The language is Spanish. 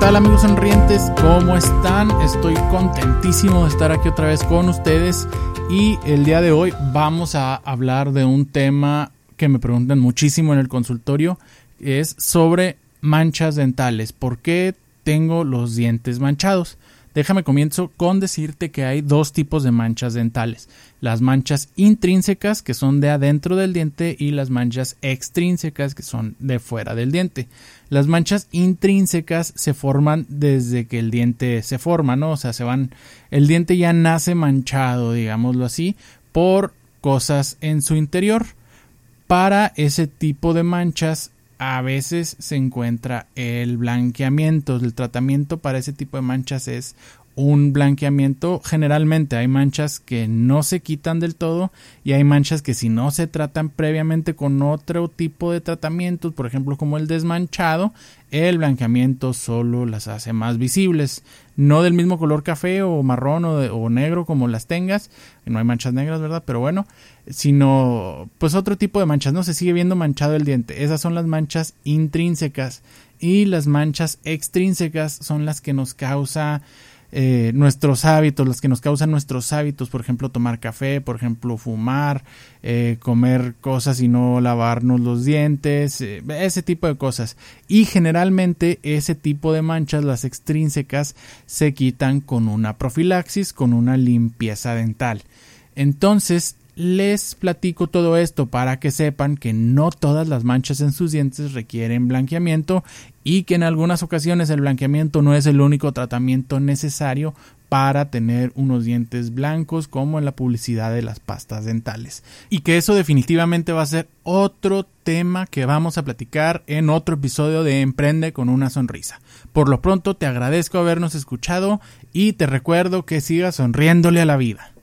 Hola amigos sonrientes? ¿Cómo están? Estoy contentísimo de estar aquí otra vez con ustedes y el día de hoy vamos a hablar de un tema que me preguntan muchísimo en el consultorio, es sobre manchas dentales. ¿Por qué tengo los dientes manchados? Déjame comienzo con decirte que hay dos tipos de manchas dentales. Las manchas intrínsecas, que son de adentro del diente, y las manchas extrínsecas, que son de fuera del diente. Las manchas intrínsecas se forman desde que el diente se forma, ¿no? O sea, se van. El diente ya nace manchado, digámoslo así, por cosas en su interior. Para ese tipo de manchas a veces se encuentra el blanqueamiento. El tratamiento para ese tipo de manchas es un blanqueamiento. Generalmente hay manchas que no se quitan del todo y hay manchas que si no se tratan previamente con otro tipo de tratamientos, por ejemplo como el desmanchado, el blanqueamiento solo las hace más visibles. No del mismo color café o marrón o, o negro como las tengas. No hay manchas negras, ¿verdad? Pero bueno, sino pues otro tipo de manchas, no se sigue viendo manchado el diente. Esas son las manchas intrínsecas y las manchas extrínsecas son las que nos causa eh, nuestros hábitos, las que nos causan nuestros hábitos, por ejemplo, tomar café, por ejemplo, fumar, eh, comer cosas y no lavarnos los dientes, eh, ese tipo de cosas. Y generalmente ese tipo de manchas, las extrínsecas, se quitan con una profilaxis, con una limpieza dental. Entonces, les platico todo esto para que sepan que no todas las manchas en sus dientes requieren blanqueamiento y que en algunas ocasiones el blanqueamiento no es el único tratamiento necesario para tener unos dientes blancos como en la publicidad de las pastas dentales. Y que eso definitivamente va a ser otro tema que vamos a platicar en otro episodio de Emprende con una sonrisa. Por lo pronto te agradezco habernos escuchado y te recuerdo que sigas sonriéndole a la vida.